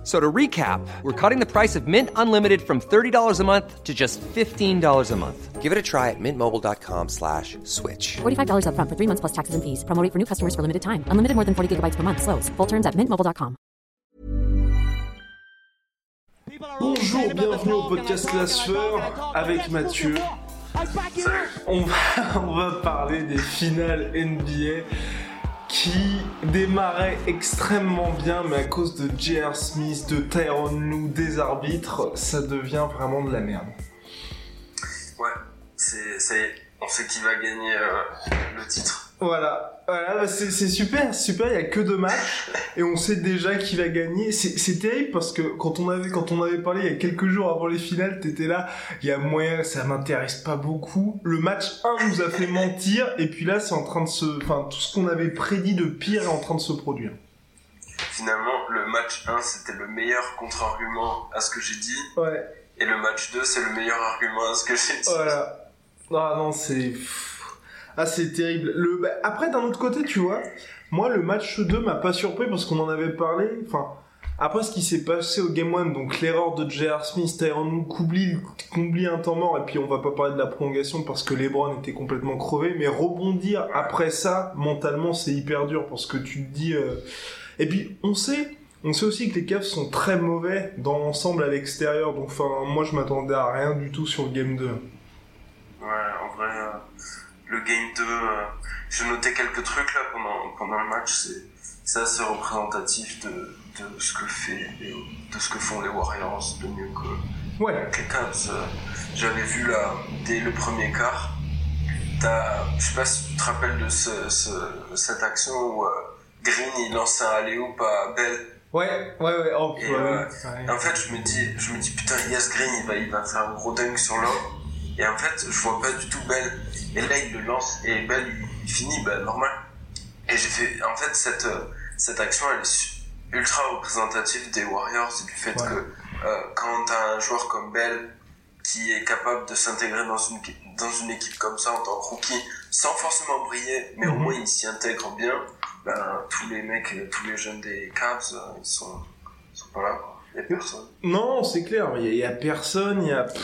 F- So to recap, we're cutting the price of Mint Unlimited from $30 a month to just $15 a month. Give it a try at mintmobile.com slash switch. $45 upfront for three months plus taxes and fees. Promo rate for new customers for limited time. Unlimited more than 40 gigabytes per month. Slows. Full terms at mintmobile.com. Bonjour, bienvenue au podcast Classeur avec Mathieu. On va, on va parler des finales NBA qui démarraient extrêmement bien, mais à cause de J.R. Smith, de Tyron Lue, des arbitres, ça devient vraiment de la merde. Ouais, c'est, on sait qui va gagner euh, le titre. Voilà, voilà bah c'est super, super, il y a que deux matchs et on sait déjà qui va gagner. C'est c'est terrible parce que quand on avait quand on avait parlé il y a quelques jours avant les finales, t'étais là, il y a moyen, ça m'intéresse pas beaucoup. Le match 1 nous a fait mentir et puis là c'est en train de se enfin tout ce qu'on avait prédit de pire est en train de se produire. Finalement, le match 1, c'était le meilleur contre-argument à ce que j'ai dit, Ouais. et le match 2, c'est le meilleur argument à ce que j'ai dit. Voilà. Ah non, c'est. Ah, c'est terrible. Le... bah, après, d'un autre côté, tu vois, moi, le match 2 m'a pas surpris parce qu'on en avait parlé. Enfin, après ce qui s'est passé au Game 1, donc l'erreur de J.R. Smith, Tyron Lue, qu'oublie qu'oublie un temps mort, et puis on va pas parler de la prolongation parce que LeBron était complètement crevé, mais rebondir après ça, mentalement, c'est hyper dur parce que tu te dis. euh, Et puis, on sait. On sait aussi que les Cavs sont très mauvais dans l'ensemble à l'extérieur, donc enfin, moi je m'attendais à rien du tout sur le Game 2. Ouais, en vrai, le game 2, euh, j'ai noté quelques trucs là pendant, pendant le match, c'est, assez représentatif de, de ce que fait, de ce que font les Warriors de mieux que, Ouais, les Cavs. euh, J'avais vu là, dès le premier quart, t'as, je sais pas si tu te rappelles de ce, ce, cette action où euh, Green il lance un alley-oop à Bell. ouais, ouais, ouais, oh, Et, ouais, euh, ouais. En fait, je me dis, je me dis putain, Yes Green il va, il va faire un gros dunk sur l'homme. Et en fait, je vois pas du tout Bell. Et là, il le lance et Bell il, il finit, bah normal. Et j'ai fait, en fait, cette, euh, cette action elle est ultra représentative des Warriors et du fait Ouais. que euh, quand t'as un joueur comme Bell qui est capable de s'intégrer dans une, dans une équipe comme ça en tant que rookie, sans forcément briller, mais au Mhm. moins il s'y intègre bien, ben, tous les mecs, euh, tous les jeunes des Cavs, ils sont, ils sont pas là, quoi. Y a personne. Non, c'est clair, il y, a- il personne, il y a pff,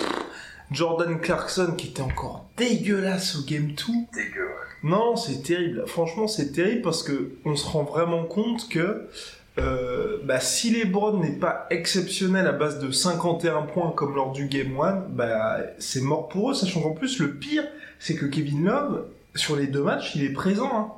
Jordan Clarkson qui était encore dégueulasse au Game 2. Dégueu, ouais. Non, c'est terrible. Franchement, c'est terrible parce que on se rend vraiment compte que euh, bah, si LeBron n'est pas exceptionnel à base de 51 points comme lors du Game 1, bah, c'est mort pour eux, sachant qu'en plus, le pire, c'est que Kevin Love, sur les deux matchs, il est présent. Hein.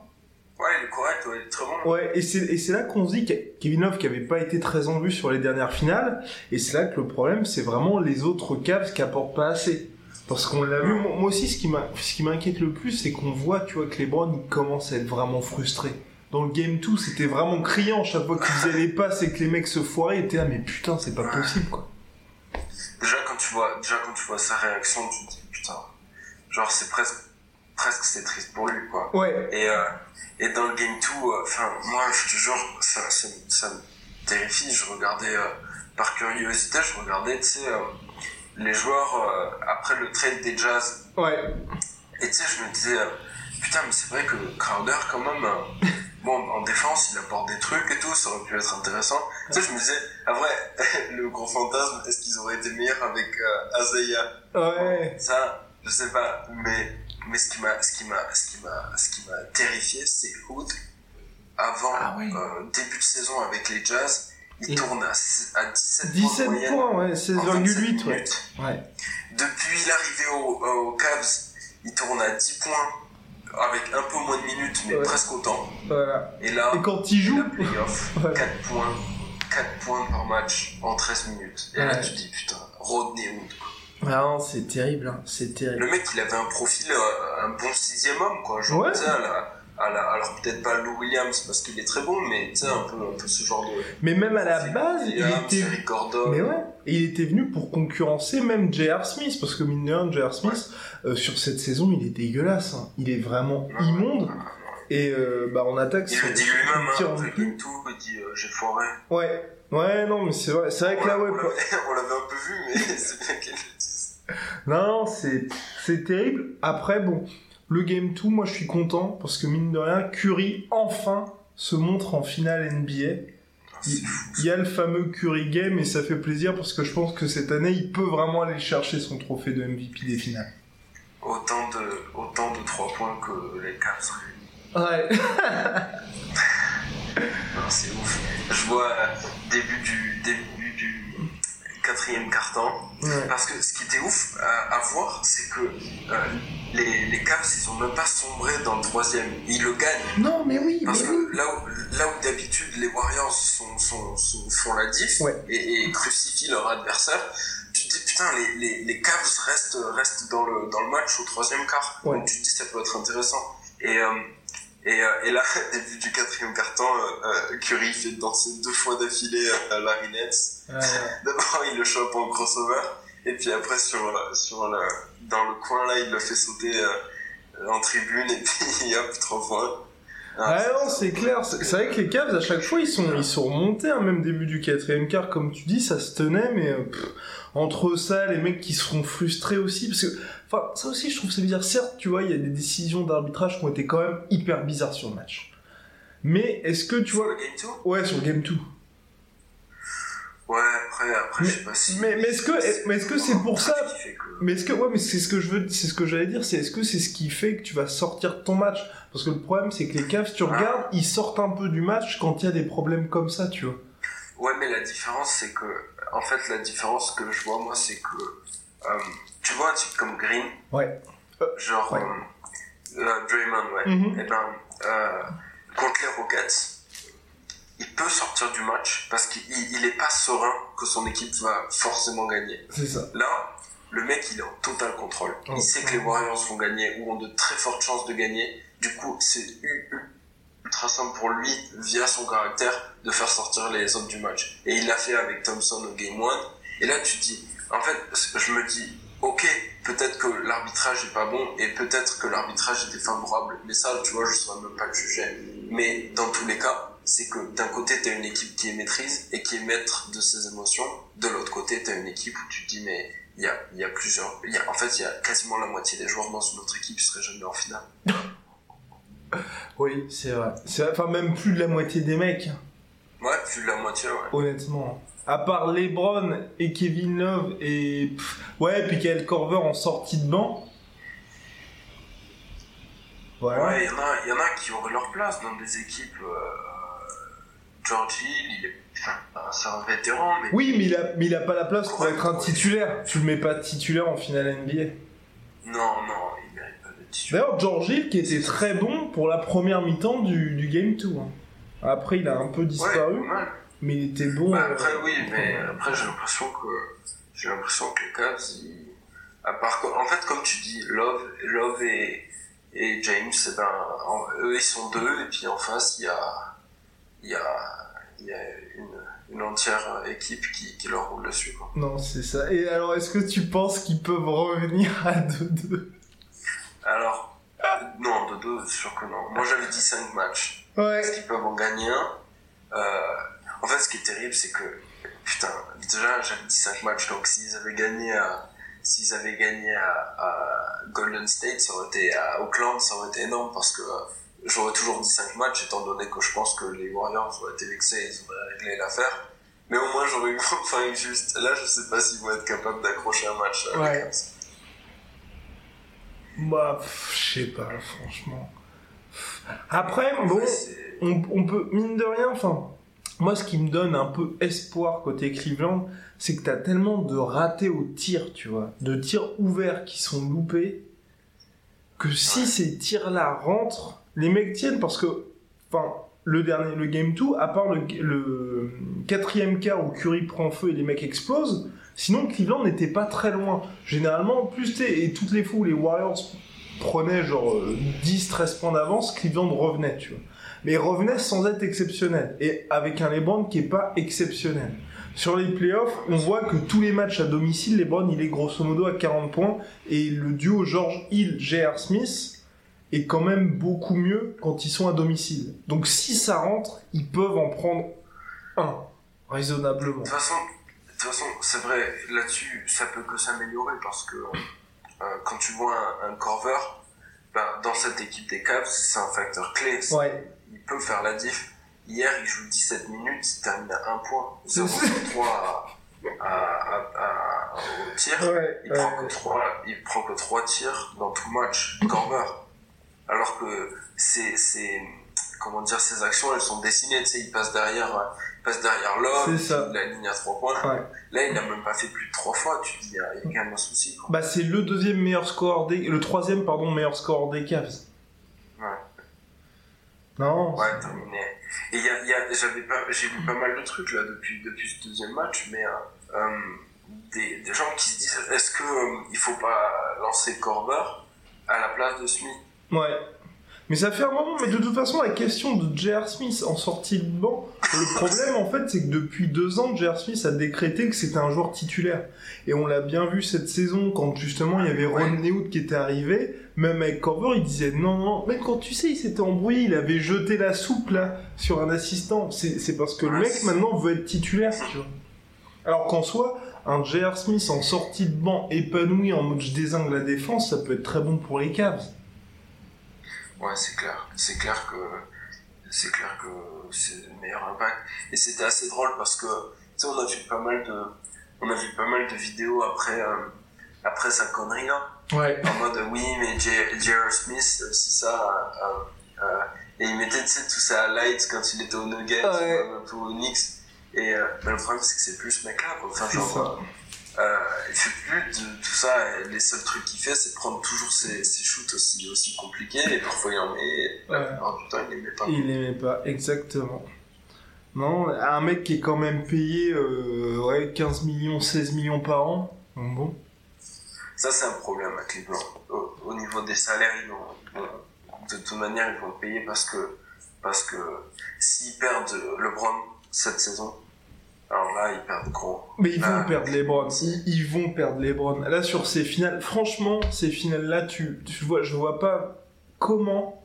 Correct, ouais, il est très bon. Ouais, et c'est, là qu'on se dit que Kevin Love qui avait pas été très en vue sur les dernières finales, et c'est là que le problème, c'est vraiment les autres Cavs qui apportent pas assez. Parce qu'on l'a vu, moi aussi, ce qui, m'inquiète le plus, c'est qu'on voit, tu vois, que LeBron, il commence à être vraiment frustré. Dans le Game 2, c'était vraiment criant chaque fois qu'il faisait les passes et que les mecs se foiraient, était là, mais putain, c'est pas possible, quoi. Déjà, quand tu vois, déjà, quand tu vois sa réaction, tu te dis, putain, genre, c'est presque, presque, c'est triste pour lui, quoi. Ouais, Et, euh, et dans le game 2, euh, enfin, moi, je te jure, ça, ça, me- ça me terrifie. Je regardais, euh, par curiosité, je regardais, tu sais, les joueurs, après le trade des Jazz. ouais, Et tu sais, je me disais, putain, mais c'est vrai que Crowder, quand même, bon, en défense, il apporte des trucs et tout, ça aurait pu être intéressant. Tu sais, je me disais, ah vrai, le gros fantasme, est-ce qu'ils auraient été meilleurs avec Azaya ouais. Ça, je sais pas, mais, mais ce qui m'a, ce qui m'a, ce qui m'a, ce qui m'a terrifié, c'est Hood, avant, Ah euh, début de saison avec les Jazz, il Et- tourne à, à 17, 17 points de points, ouais, en 16,8, 27 ouais. minutes. Ouais. Depuis l'arrivée au- aux Cavs, il tourne à 10 points avec un peu moins de minutes, mais Ouais. presque autant. Voilà. Et là, Et quand il joue, la playoff, Ouais. 4 points, 4 points par match en 13 minutes. Et là, tu te dis, putain, Rodney Hood. Ah non, c'est terrible, hein, c'est terrible. Le mec, il avait un profil, euh, un bon sixième homme, quoi. Genre, Ouais. à la- à la- alors peut-être pas Lou Williams parce qu'il est très bon, mais tu sais, un peu, un peu ce genre de. Mais même à la base, il était Gordon. Mais ouais, et il était venu pour concurrencer même J.R. Smith, parce que mine de rien, J.R. Smith, euh, sur cette saison, il est dégueulasse. hein. Il est vraiment immonde. Et euh, bah, en attaque, Il le dit lui-même, il hein. Game 2, il dit euh, j'ai foiré. Ouais, ouais, non, mais c'est vrai. C'est vrai que là, ouais. on l'avait on l'avait un peu vu, mais c'est bien dise. Non, c'est terrible. Après, bon, le Game 2, moi je suis content parce que mine de rien, Curry enfin se montre en finale NBA. Ah, Il, y a le fameux Curry Game et ça fait plaisir parce que je pense que cette année, il peut vraiment aller chercher son trophée de MVP des finales. Autant de, autant de 3 points que les Cavs. Ouais. Non, C'est ouf. Je vois euh, début du, début quatrième carton. Ouais. Parce que ce qui était ouf à, à voir, c'est que euh, les, les Cavs, ils ont même pas sombré dans le troisième. Ils le gagnent. Non, mais oui, Parce mais oui. que là où, là où d'habitude les Warriors sont, sont, sont- font la diff Ouais. et, et crucifient leur adversaire, tu te dis putain, les, les, les Cavs restent, restent dans, le, dans le match au troisième quart. Ouais. Donc tu te dis ça peut être intéressant. Et, euh, et, euh, et là, début du quatrième quart-temps, euh, euh, Curry fait danser deux fois d'affilée euh, Larry Nance. Ouais. D'abord, il le chope en crossover, et puis après, sur, le- sur le, dans le coin, là, il le fait sauter euh, en tribune, et puis hop, trois points. Ah, Ouais, non, c'est clair. C'est vrai que les Cavs, à chaque fois, ils sont, ils sont remontés, hein, même début du quatrième quart, comme tu dis, ça se tenait, mais euh, pff, entre ça, les mecs qui seront frustrés aussi, parce que, enfin, ça aussi, je trouve c'est bizarre. Certes, tu vois, il y a des décisions d'arbitrage qui ont été quand même hyper bizarres sur le match. Mais est-ce que, tu Sur vois, le game 2 ouais, sur Game 2. Ouais, après, après je sais pas si. mais- mais est-ce que- mais est-ce que c'est pour ça- que- Mais est-ce que, ouais, mais c'est ce que je veux, c'est ce que j'allais dire, c'est est-ce que c'est ce qui fait que tu vas sortir de ton match? Parce que le problème, c'est que les Cavs, tu Ah. regardes, ils sortent un peu du match quand il y a des problèmes comme ça, tu vois. Ouais, mais la différence, c'est que. En fait, la différence que je vois, moi, c'est que. euh, tu vois un type comme Green, Ouais. genre. Ouais. euh, euh, Draymond, ouais. Mhm. Et ben, euh, contre les Rockets, il peut sortir du match parce qu'il il est pas serein que son équipe va forcément gagner. C'est ça. Là, le mec, il est en total contrôle. Oh. Il sait que les Warriors vont gagner ou ont de très fortes chances de gagner. Du coup, c'est ultra simple pour lui, via son caractère, de faire sortir les autres du match. Et il l'a fait avec Thompson au Game 1. Et là, tu te dis, en fait, je me dis, ok, peut-être que l'arbitrage est pas bon et peut-être que l'arbitrage était favorable. Mais ça, tu vois, je saurais même pas le juger. Mais dans tous les cas, c'est que d'un côté, tu as une équipe qui est maîtrise et qui est maître de ses émotions. De l'autre côté, tu as une équipe où tu te dis, mais il y a, y a plusieurs. Il y a, en fait, il y a quasiment la moitié des joueurs dans une autre équipe qui seraient jamais en finale. Oui, c'est vrai. C'est. Enfin, même plus de la moitié des mecs, Ouais, vu la moitié, ouais. honnêtement. À part LeBron et Kevin Love et pff, ouais, puis Kyle Korver en sortie de banc. Voilà. Ouais, il y, en a- il y en a qui auraient leur place dans des équipes. Euh, Est. Enfin, c'est un vétéran, mais. Oui, mais il a, mais il a pas la place pour être un titulaire. Tu le mets pas titulaire en finale NBA. Non, non, il mérite pas d'être titulaire. D'ailleurs, George Hill qui était très bon pour la première mi-temps du, du Game 2. hein. Après, il a un peu disparu, mais il était bon. Bah, euh, après, oui, mais après, j'ai l'impression que. J'ai l'impression que les Cavs, ils- à part. En fait, comme tu dis, Love, Love et, et James, eh ben, en- eux, ils sont deux, et puis en face, il y a. Il y a. Y a une, une entière équipe qui, qui leur roule dessus, quoi. Non, c'est ça. Et alors, est-ce que tu penses qu'ils peuvent revenir à 2-2 Alors, euh, non, de deux, sûr que non. Moi, j'avais dit 5 matchs. Ouais. Est-ce qu'ils peuvent en gagner un? Euh, En fait, ce qui est terrible, c'est que, putain, déjà, j'avais dit 5 matchs, donc s'ils avaient gagné à, s'ils avaient gagné à, à Golden State, ça aurait été, à Oakland, ça aurait été énorme parce que euh, j'aurais toujours dit 5 matchs, étant donné que je pense que les Warriors auraient été vexés, ils auraient réglé l'affaire. Mais au moins, j'aurais eu, enfin, juste, là, je sais pas s'ils vont être capables d'accrocher un match. euh, Ouais. Bah, je sais pas, franchement. Après, bon, Ouais, on, on peut, mine de rien, enfin, moi, ce qui me donne un peu espoir côté Cleveland, c'est que t'as tellement de ratés au tir, tu vois, de tirs ouverts qui sont loupés, que si ces tirs-là rentrent, les mecs tiennent parce que, enfin, le dernier, le game 2, à part le, quatrième quart où Curry prend feu et les mecs explosent, sinon Cleveland n'était pas très loin. Généralement, plus et toutes les fois où les Warriors prenaient genre euh, 10-13 points d'avance, Cleveland revenait, tu vois. Mais revenait sans être exceptionnel. Et avec un LeBron qui est pas exceptionnel. Sur les playoffs, on voit que tous les matchs à domicile, LeBron il est grosso modo à 40 points. Et le duo George Hill, J.R. Smith, est quand même beaucoup mieux quand ils sont à domicile. Donc si ça rentre, ils peuvent en prendre un, raisonnablement. De toute façon, c'est vrai, là-dessus, ça peut que s'améliorer parce que euh, quand tu vois un, un Corver, ben, dans cette équipe des Cavs, c'est un facteur clé. Ouais, Il peut faire la diff. Hier, il joue 17 minutes, il termine à 1 point. C'est 0 sur 3 à, à, au tir. ouais, Il, ouais. prend que 3, il prend que 3 tirs dans tout match, Corver. Alors que c'est, comment dire, ses actions, elles sont dessinées, tu sais, il passe derrière, il passe derrière l'homme, la ligne à 3 points. Ouais. Là, il n'a même pas fait plus de 3 fois, tu te dis, il y a quand même un souci, quoi. Bah c'est le deuxième meilleur score des... le troisième pardon meilleur score des Cavs. Ouais. Non. Ouais, terminé. Et il y a, y a, j'avais pas, j'ai lu pas mal de trucs là depuis, depuis ce deuxième match, mais euh, euh, des, des gens qui se disent est-ce que euh, il faut pas lancer Corber à la place de Smith? Ouais. Mais ça fait un moment, mais de toute façon, la question de J.R. Smith en sortie de banc, le problème en fait, c'est que depuis deux ans, J.R. Smith a décrété que c'était un joueur titulaire. Et on l'a bien vu cette saison, quand justement il y avait Ron Newood qui était arrivé, même avec Corver, il disait non, non, même quand tu sais, il s'était embrouillé, il avait jeté la soupe là, sur un assistant. C'est parce que le mec maintenant veut être titulaire, tu vois. Alors qu'en soi, un J.R. Smith en sortie de banc épanoui en mode je désingue la défense, ça peut être très bon pour les Cavs. Ouais, c'est clair. C'est clair que c'est clair que c'est le meilleur impact. Et c'était assez drôle parce que tu sais, on a vu pas mal de on a vu pas mal de vidéos après euh, après sa connerie là. Ouais. en mode oui mais J- J.R. Smith euh, c'est ça euh, euh, et il mettait tu sais tous ses highlights quand il était au Nuggets Ouais. ou un peu au Knicks et euh, mais le problème c'est que c'est plus ce mec là quoi. enfin genre ça. Euh, il fait plus de tout ça les seuls trucs qu'il fait c'est de prendre toujours ses, ses shoots aussi aussi compliqués et parfois il en met et la Ouais. plupart du temps il les met pas Il l'aimait pas, exactement. Non, un mec qui est quand même payé euh, ouais, 15 millions, 16 millions par an. Bon, bon. ça c'est un problème à Cleveland au, au niveau des salaires ils vont, de toute manière ils vont le payer parce que parce que s'ils perdent LeBron cette saison alors là ils perdent gros Mais ils vont perdre les Browns. Ils, ils vont perdre les Browns. Là, sur ces finales, franchement, ces finales-là, tu, tu vois, je vois pas comment,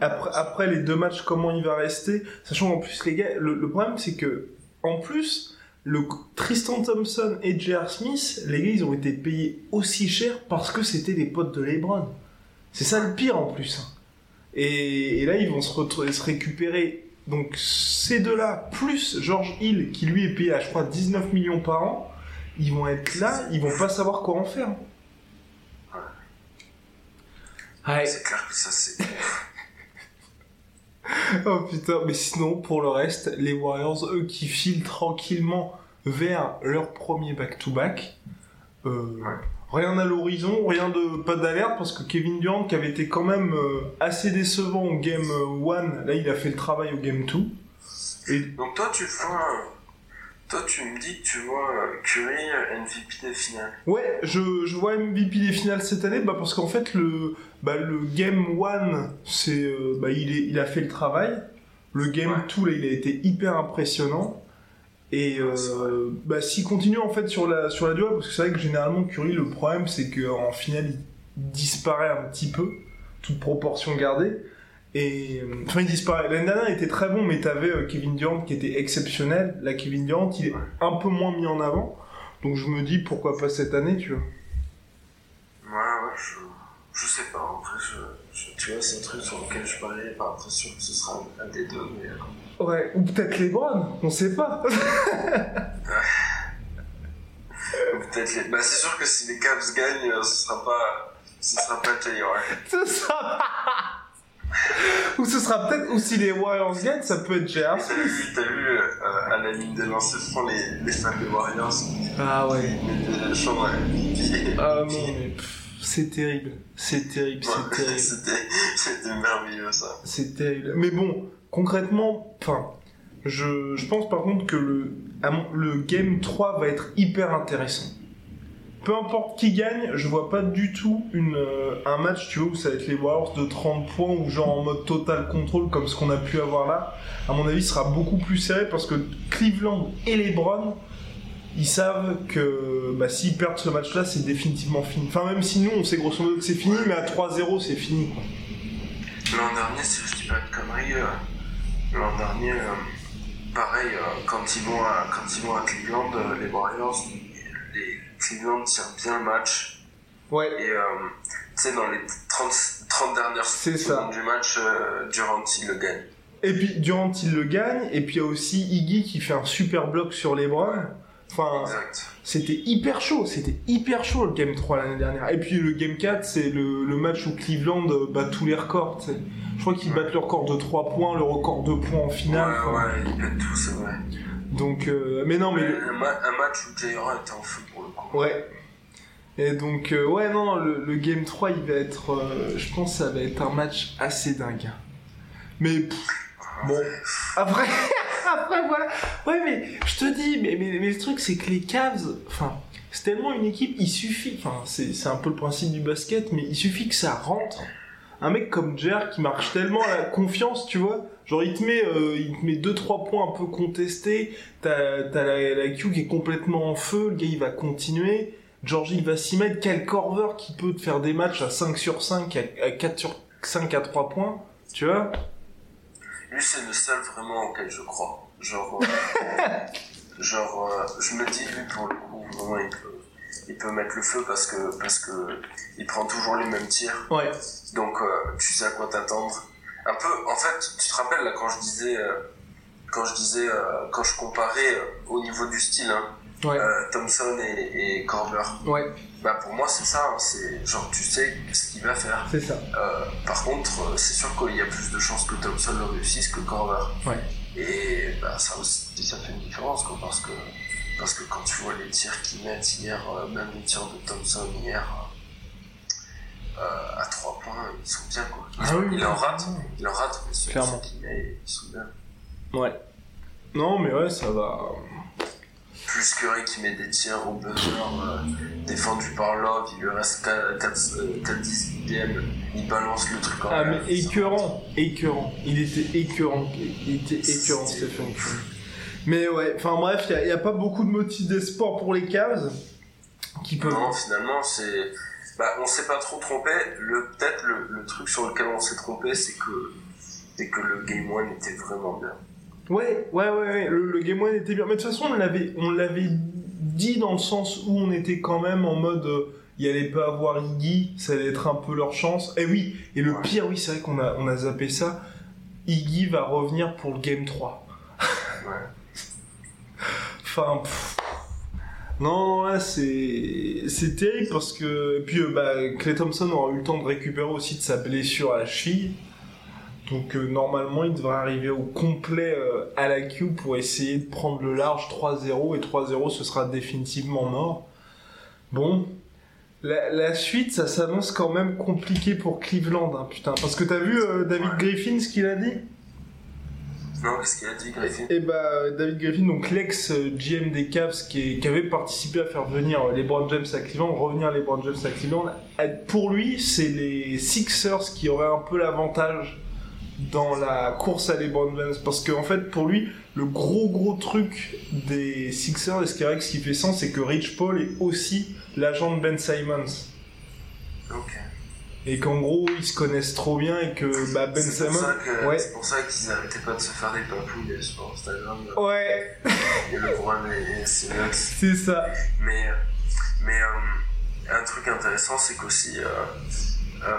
après, après les deux matchs, comment il va rester. Sachant qu'en plus, les gars, le, le problème, c'est que, en plus, le Tristan Thompson et J.R. Smith, les gars, ils ont été payés aussi cher parce que c'était des potes de LeBron. C'est ça le pire en plus. hein. Et, et là, ils vont se, retrouver- se récupérer. Donc, ces deux-là, plus George Hill, qui lui est payé à, je crois, 19 millions par an, ils vont être là, ils vont pas savoir quoi en faire. Ouais. c'est clair que ça c'est Oh putain, mais sinon, pour le reste, les Warriors, eux, qui filent tranquillement vers leur premier back-to-back, euh, rien à l'horizon, rien de, pas d'alerte, parce que Kevin Durant, qui avait été quand même euh, assez décevant au game 1, là, il a fait le travail au game 2. Et donc toi tu vois toi tu me dis que tu vois euh, Curry euh, MVP des finales Ouais, je, je vois MVP des finales cette année, bah parce qu'en fait le, bah le game 1, c'est, euh, bah il, est, il a fait le travail. Le game Ouais. 2, là, il a été hyper impressionnant. Et vrai. euh, bah s'il continue en fait sur la sur la durée, parce que c'est vrai que généralement Curry, le problème c'est qu'en finale il disparaît un petit peu, toute proportion gardée. Et euh, enfin il disparaît. L'année dernière il était très bon, mais t'avais euh, Kevin Durant qui était exceptionnel. Là Kevin Durant il est un peu moins mis en avant. Donc je me dis pourquoi pas cette année, tu vois. ouais ouais je je sais pas en vrai je, je- tu vois c'est un truc sur lequel je parlais pas très sûr que ce sera un des deux mais euh, Ouais, ou peut-être les Browns, on sait pas. ou peut-être les bah c'est sûr que si les Cavs gagnent euh, ce sera pas ce sera pas Taylor ce sera Ou ce sera peut-être, ou si les Warriors gagnent, ça peut être J.R. t'as vu vu euh, à la ligne des lancers francs les, les fans des Warriors Ah ouais. Ah mais c'est terrible. C'est terrible, c'est terrible. c'était merveilleux ça C'est terrible. Mais bon, concrètement, enfin, je, pense par contre que le, Game 3 va être hyper intéressant. Peu importe qui gagne, je vois pas du tout euh, un match, tu vois, où ça va être les Warriors de 30 points ou genre en mode total contrôle comme ce qu'on a pu avoir là. À mon avis, sera beaucoup plus serré parce que Cleveland et les Browns, ils savent que bah, s'ils perdent ce match-là, c'est définitivement fini. Enfin, même si nous, on sait grosso modo que c'est fini, mais à 3-0, c'est fini. L'an dernier, si je dis pas de conneries, euh, l'an dernier, euh, pareil, euh, quand, ils vont à, quand ils vont à Cleveland, euh, les Warriors, les Cleveland tirent bien le match. Ouais. Et euh, tu sais, dans les 30, 30 dernières secondes du match, euh, Durant il le gagne. Et puis Durant il le gagne, et puis il y a aussi Iggy qui fait un super bloc sur les bras. Enfin, c'était hyper chaud, c'était hyper chaud le Game 3 l'année dernière. Et puis le Game 4, c'est le, le match où Cleveland euh, bat tous les records. Je crois qu'ils battent le record de 3 points, le record de points en Ouais, finale. enfin. ouais, ils pètent tout, c'est vrai. Donc, euh, mais non, mais... Mais un, ma- un match où J.R. était en feu pour le coup. Ouais. Et donc, euh, ouais, non, le, le Game 3, il va être... euh, je pense que ça va être un match assez dingue. Mais, pff, bon, après... après. Ouais, mais je te dis, mais, mais, le truc, c'est que les Cavs... Enfin, c'est tellement une équipe, il suffit... Enfin, c'est un peu le principe du basket, mais il suffit que ça rentre. Un mec comme Jer qui marche tellement à la confiance, tu vois. Genre, il te met, euh, il te met 2-3 points un peu contestés. T'as la, la Q qui est complètement en feu. Le gars, il va continuer. Georgie, il va s'y mettre. Quel Corver qui peut te faire des matchs à 5 sur 5, à, à 4 sur 5 à 3 points. Tu vois Lui, c'est le seul vraiment auquel je crois. Genre, euh, genre euh, je me dis, lui, pour le coup, il peut, il peut mettre le feu parce que, parce que il prend toujours les mêmes tirs. Ouais. Donc, euh, tu sais à quoi t'attendre. Un peu, en fait, tu te rappelles, là, quand je disais, quand je disais, quand je comparais au niveau du style, hein, Ouais. euh, Thompson et, et. Ouais. Bah, pour moi, c'est ça. hein, c'est genre, tu sais ce qu'il va faire. C'est ça. Euh, par contre, c'est sûr qu'il y a plus de chances que Thompson le réussisse que. Ouais. Et bah, ça aussi, ça fait une différence, quoi, parce que, parce que quand tu vois les tirs qu'ils mettent hier, euh, même les tirs de Thompson hier, euh, à 3 points, ils sont bien, quoi. Ils Ah oui, il en rate, il en rate, mais ceux Clairement. ceux qu'il met, ils sont bien. Ouais. Non, mais ouais, ça va. Plus Curry qui met des tirs au buzzer, euh, défendu par Love, il lui reste 4-10 BM, il balance le truc en Ah, mais écœurant. Écœurant. Il était écœurant. Il était écœurant, Stephen Curry. Mais ouais, enfin bref, il n'y a, pas beaucoup de motifs d'espoir pour les Cavs. Qui peuvent. Non, finalement, c'est. Bah, on s'est pas trop trompé. Le, peut-être le, le truc sur lequel on s'est trompé, c'est que, c'est que le Game One était vraiment bien. Ouais, ouais, ouais, ouais, Le, le Game One était bien. Mais de toute façon, on l'avait, on l'avait dit dans le sens où on était quand même en mode. euh, il allait pas avoir Iggy, ça allait être un peu leur chance. Et oui, et le Ouais. pire, oui, c'est vrai qu'on a, on a zappé ça. Iggy va revenir pour le Game 3. Ouais. Enfin, pff. non, là, c'est c'est terrible parce que. Et puis, euh, bah, Clay Thompson aura eu le temps de récupérer aussi de sa blessure à la cheville. Donc, euh, normalement, il devrait arriver au complet euh, à la Q pour essayer de prendre le large 3-0. Et 3-0, ce sera définitivement mort. Bon. La, la suite, ça s'annonce quand même compliqué pour Cleveland, hein, putain. Parce que t'as vu euh, David Ouais. Griffin, ce qu'il a dit? Non, qu'est-ce qu'il a dit, Griffin? Et bah, David Griffin, donc l'ex-GM des Cavs qui, est- qui avait participé à faire venir LeBron James à Cleveland, revenir LeBron James à Cleveland, pour lui, c'est les Sixers qui auraient un peu l'avantage dans la course à LeBron James. Parce qu'en fait, pour lui, le gros gros truc des Sixers, et ce qui, ce fait sens, c'est que Rich Paul est aussi l'agent de Ben Simons. Ok. Et qu'en gros, ils se connaissent trop bien et que bah, Ben Simons... Ouais. c'est pour ça qu'ils arrêtaient pas de se faire des papouilles sur Instagram. Ouais, Et le Brown et, c'est ça. Mais, mais euh, un truc intéressant, c'est qu'aussi, euh, euh,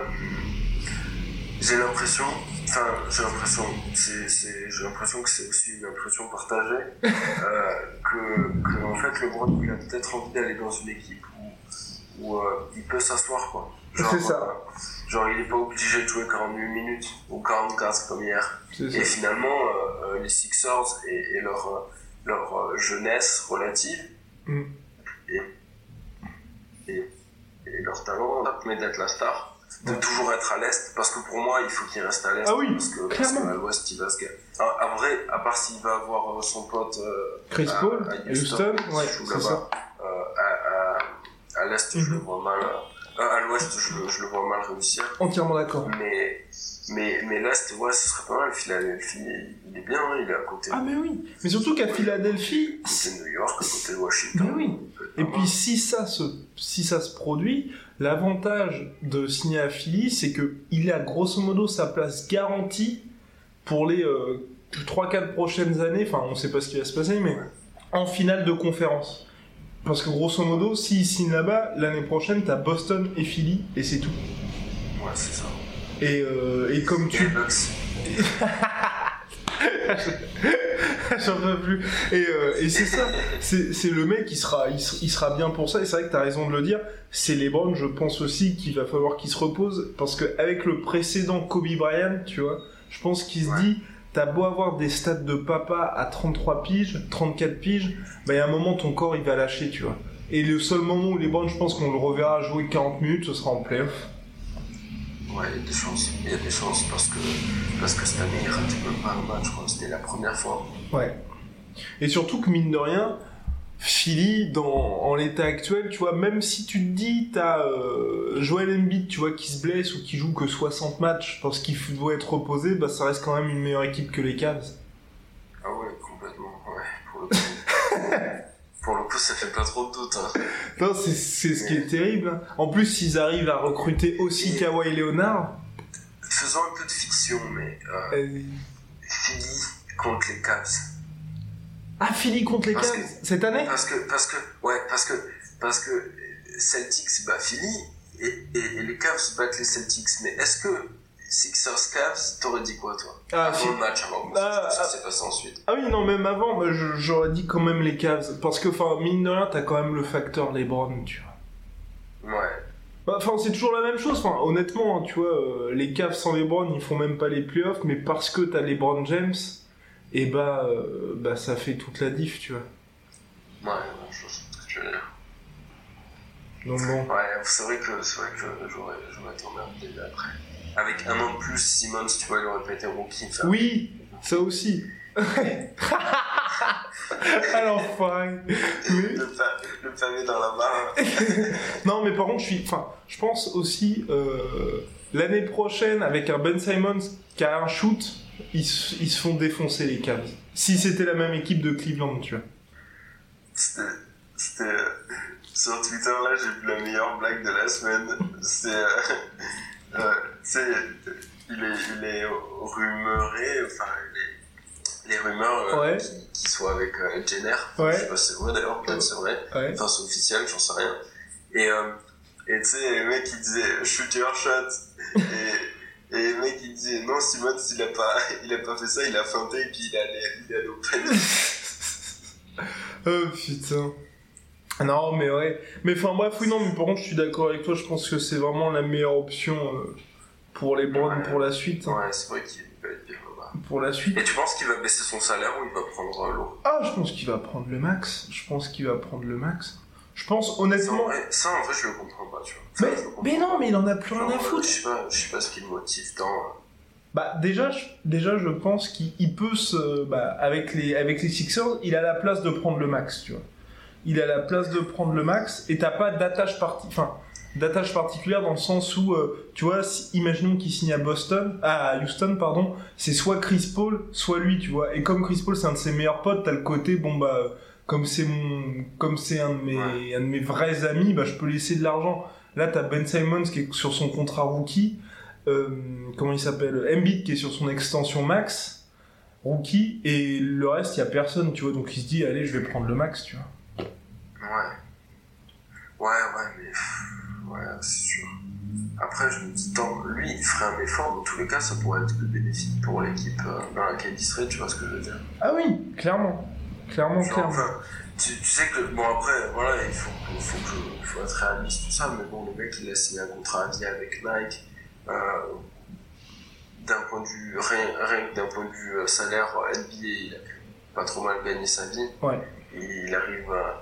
j'ai l'impression, enfin, j'ai l'impression, c'est, c'est, j'ai l'impression que c'est aussi une impression partagée, euh, que, que, en fait, le Brown, il a peut-être envie d'aller dans une équipe où, où euh, il peut s'asseoir, quoi. C'est ça. euh, genre, il est pas obligé de jouer 48 minutes ou 44 comme hier. C'est ça. Et finalement, euh, euh, les Sixers et, et leur, leur jeunesse relative Mm. et, et, et leur talent permet d'être la star, de toujours être à l'est, parce que pour moi, il faut qu'il reste à l'est, Ah oui, parce que parce qu'à l'ouest, il va se gagner. À, à vrai, à part s'il va avoir euh, son pote euh, Chris à- Paul, à Houston, qui ouais, c'est ça. euh, à, à, à l'est, je le Mhm. vois mal, à l'ouest, je, le- je le vois mal réussir. Entièrement d'accord. Mais, mais, mais l'est, ouais, ce serait pas mal. Philadelphie, il est bien, hein, il est à côté, Ah, mais oui. Mais surtout qu'à Philadelphie, à côté de New York, à côté de Washington. Mais oui. Et puis si ça se, si ça se produit, l'avantage de signer à Philly, c'est que il a grosso modo sa place garantie pour les euh, 3-4 prochaines années. Enfin, on sait pas ce qui va se passer, mais en finale de conférence. Parce que grosso modo, s'il signe là-bas, l'année prochaine, t'as Boston et Philly, et c'est tout. Ouais, c'est ça. Et, euh, et comme tu... J'en peux plus. Et, euh, et c'est ça. C'est le mec, il sera, il, sera bien pour ça. Et c'est vrai que t'as raison de le dire. C'est LeBron, je pense aussi qu'il va falloir qu'il se repose. Parce que avec le précédent Kobe Bryant, tu vois, je pense qu'il se Ouais. dit, t'as beau avoir des stats de papa à 33 piges, 34 piges, bah il y a un moment, ton corps, il va lâcher, tu vois. Et le seul moment où LeBron, je pense qu'on le reverra jouer 40 minutes, ce sera en playoff. Ouais, il y a des chances. Il y a des chances parce que, parce que cette année, il ratait même pas un match. C'était la première fois. Ouais. Et surtout que mine de rien, Philly, dans, en l'état actuel, tu vois, même si tu te dis, t'as euh, Joel Embiid, tu vois, qui se blesse ou qui joue que 60 matchs parce qu'il doit être reposé, bah ça reste quand même une meilleure équipe que les Cavs. Ah ouais, complètement. Ouais, pour le coup. Pour le coup, ça fait pas trop de doute, hein. Non, c'est ce qui est terrible. hein. En plus, s'ils arrivent à recruter aussi Et- Kawhi Leonard, Faisons un peu de fiction, mais euh, euh, Philly contre les Cavs. ah Philly contre les Cavs cette année? Parce que, parce que, ouais, parce que, parce que Celtics bat Philly et, et, et les Cavs battent les Celtics. Mais est-ce que Sixers Cavs, t'aurais dit quoi, toi Ah, Avant le match, avant Ah, ce ah. qui s'est passé ensuite. Ah oui, non, même avant, bah, j'aurais dit quand même les Cavs. Parce que, enfin, mine de rien, t'as quand même le facteur LeBron, tu vois. Ouais. Bah, Enfin, c'est toujours la même chose. Enfin, honnêtement, hein, tu vois, euh, les Cavs sans LeBron, ils font même pas les playoffs, mais parce que t'as LeBron James, et bah, euh, bah, ça fait toute la diff, tu vois. Ouais, je vois ce que tu veux dire. Donc bon. Ouais, c'est vrai que, c'est vrai que j'aurais, j'aurais emmerdé après. Avec un an de plus, Simmons, tu vois, il aurait pas été rookie. Enfin, Oui, ça aussi. Alors, fine. Mais- Le, pa- le pavé dans la barre. Non, mais par contre, je suis. Enfin, je pense aussi euh, l'année prochaine avec un Ben Simons qui a un shoot, ils, se- ils se font défoncer les Cavs. Si c'était la même équipe de Cleveland, tu vois. C'était, c'était, sur Twitter, là, j'ai vu la meilleure blague de la semaine. C'est, euh, il est, il est rumoré, enfin, les, les rumeurs euh, Ouais. qui, qui soient avec euh, Jenner. Ouais. Je sais pas si c'est vrai d'ailleurs, peut-être c'est vrai. Ouais. Enfin, c'est officiel, j'en sais rien. Et, euh, et tu sais, le mec, il disait shoot your shot. et, et le mec, il disait non, Simon, il a pas, il a pas fait ça, il a feinté et puis il est allé, il est allé au panier. Oh putain. Non, mais ouais. Mais enfin, bref, oui, non, mais par contre, je suis d'accord avec toi. Je pense que c'est vraiment la meilleure option euh, pour les Browns Ouais. pour la suite. hein. Ouais, c'est vrai qu'il va être bien là-bas. Pour la suite. Et tu penses qu'il va baisser son salaire ou il va prendre euh, l'eau? Ah, je pense qu'il va prendre le max. Je pense qu'il va prendre le max. Je pense honnêtement. ça, en vrai, je le comprends pas, tu vois. Mais, mais non, mais il en a plus rien à euh, foutre. Je sais pas, je sais pas ce qui le motive tant. Bah déjà, je, déjà, je pense qu'il il peut se, bah, avec les avec les Sixers, il a la place de prendre le max, tu vois. Il a la place de prendre le max et t'as pas d'attache parti, enfin d'attache particulière dans le sens où, euh, tu vois, si- imaginons qu'il signe à Boston, à Houston, pardon, c'est soit Chris Paul, soit lui, tu vois. Et comme Chris Paul c'est un de ses meilleurs potes, t'as le côté bon bah comme c'est mon, comme c'est un de mes Ouais. un de mes vrais amis, bah je peux laisser de l'argent. Là t'as Ben Simons qui est sur son contrat rookie euh, comment il s'appelle Embiid qui est sur son extension max rookie et le reste il y a personne tu vois donc il se dit allez je vais prendre le max tu vois Ouais. Ouais, ouais, mais. Ouais, c'est sûr. Après, je me dis, tant, lui, il ferait un effort, dans tous les cas, ça pourrait être que bénéfique pour l'équipe euh, dans laquelle il serait, tu vois ce que je veux dire. ah oui clairement clairement Genre, clairement enfin, tu, tu sais que, bon, après, voilà, il faut, que- faut, que, faut être réaliste, tout ça, mais bon, le mec, il a signé un contrat à vie avec Nike. Euh, d'un point de vue, rien, rien que d'un point de vue euh, salaire, NBA, il a pas trop mal gagné sa vie. ouais Et il arrive à,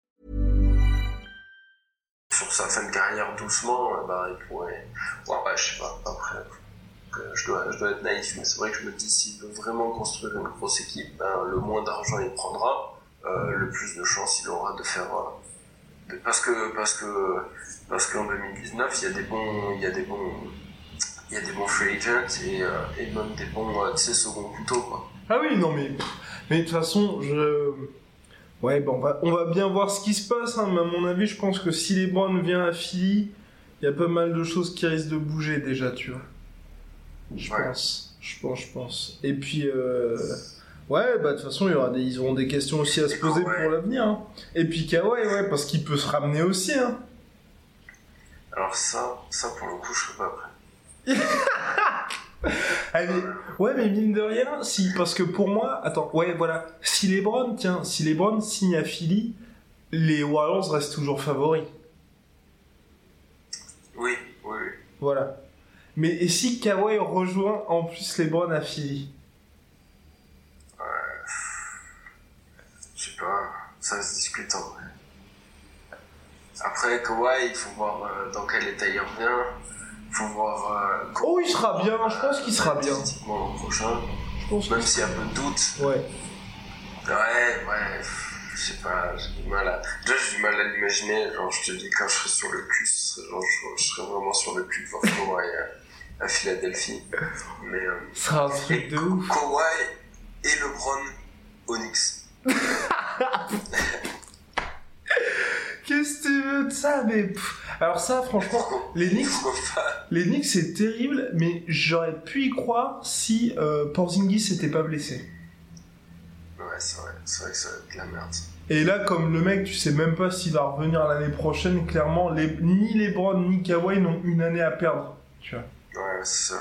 sur sa fin de carrière doucement, bah, il pourrait. Ouais, bah, je sais pas, après. euh, Je dois, je dois être naïf, mais c'est vrai que je me dis, s'il veut vraiment construire une grosse équipe, ben, le moins d'argent il prendra, euh, le plus de chances il aura de faire. euh, de- parce que, parce que, parce qu'en 2019, il y a des bons, il y a des bons, il y a des bons free agents et, euh, et même des bons, sais, second couteau, quoi. Ah oui, non, mais. Mais de toute façon, je. Ouais, bon, on va, on va bien voir ce qui se passe, hein, mais à mon avis, je pense que si les Browns vient à Philly, il y a pas mal de choses qui risquent de bouger déjà, tu vois. Je Ouais. pense. Je pense, je pense. Et puis. Euh... Ouais, bah de toute façon, il y aura des, ils auront des questions aussi à se poser pour l'avenir. hein. Et puis Kawhi, ouais, parce qu'il peut se ramener aussi. Hein. Alors ça, ça pour le coup, je serais pas prêt. Ah, mais- ouais, mais mine de rien, si, parce que pour moi, attends, ouais, voilà, si les Browns, tiens, si les Browns signent à Philly, les Warriors restent toujours favoris. Oui, oui, oui. Voilà. Mais et si Kawhi rejoint en plus les Browns à Philly? Je sais pas, ça se discute en vrai. Après, Kawhi, il faut voir euh, dans quel état il revient. Il faut voir. euh, Oh, il sera bien, je pense qu'il sera bien. l'an prochain. Je pense Même s'il y a un peu de doute. Ouais. Ouais, ouais, je sais pas, j'ai du mal à. Déjà, j'ai du mal à l'imaginer. Genre, je te dis, quand je serai sur le cul, genre, je, je serais vraiment sur le cul de voir Kawhi à, à Philadelphie. Mais. Euh, Ce sera un truc de ouf. Kawhi et LeBron Onyx. Qu'est-ce que tu veux de ça Mais pff, alors ça, franchement, les Knicks, les Knicks c'est terrible, mais j'aurais pu y croire si euh, Porzingis n'était pas blessé. Ouais, c'est vrai, c'est vrai que ça va être de la merde. Et là, comme le mec, tu sais même pas s'il va revenir l'année prochaine, clairement, les, ni les Browns ni Kawhi n'ont une année à perdre. Tu vois. Ouais, c'est ça.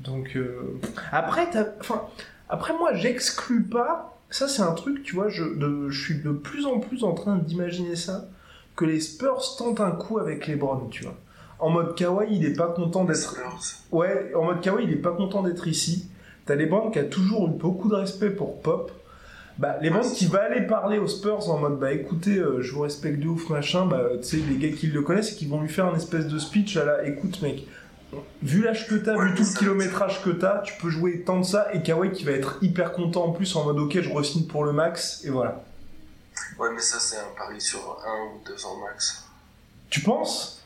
Donc, euh, après, enfin, après, moi, j'exclus pas. Ça, c'est un truc, tu vois, je, de- je suis de plus en plus en train d'imaginer ça. Que les Spurs tentent un coup avec les Browns, tu vois. En mode Kawhi, il est pas content d'être. Ouais, en mode Kawhi, il est pas content d'être ici. T'as les Browns qui a toujours eu beaucoup de respect pour Pop. Bah, les Ouais, qui va aller parler aux Spurs en mode bah écoutez, euh, je vous respecte de ouf machin, bah tu sais les gars qui le connaissent et qui vont lui faire un espèce de speech à la écoute mec, vu l'âge que t'as, Ouais, vu tout le kilométrage que t'as, tu peux jouer tant de ça et Kawhi qui va être hyper content en plus en mode ok je re-signe pour le max et voilà. Ouais, mais ça, c'est un pari sur un ou deux ans max. Tu penses?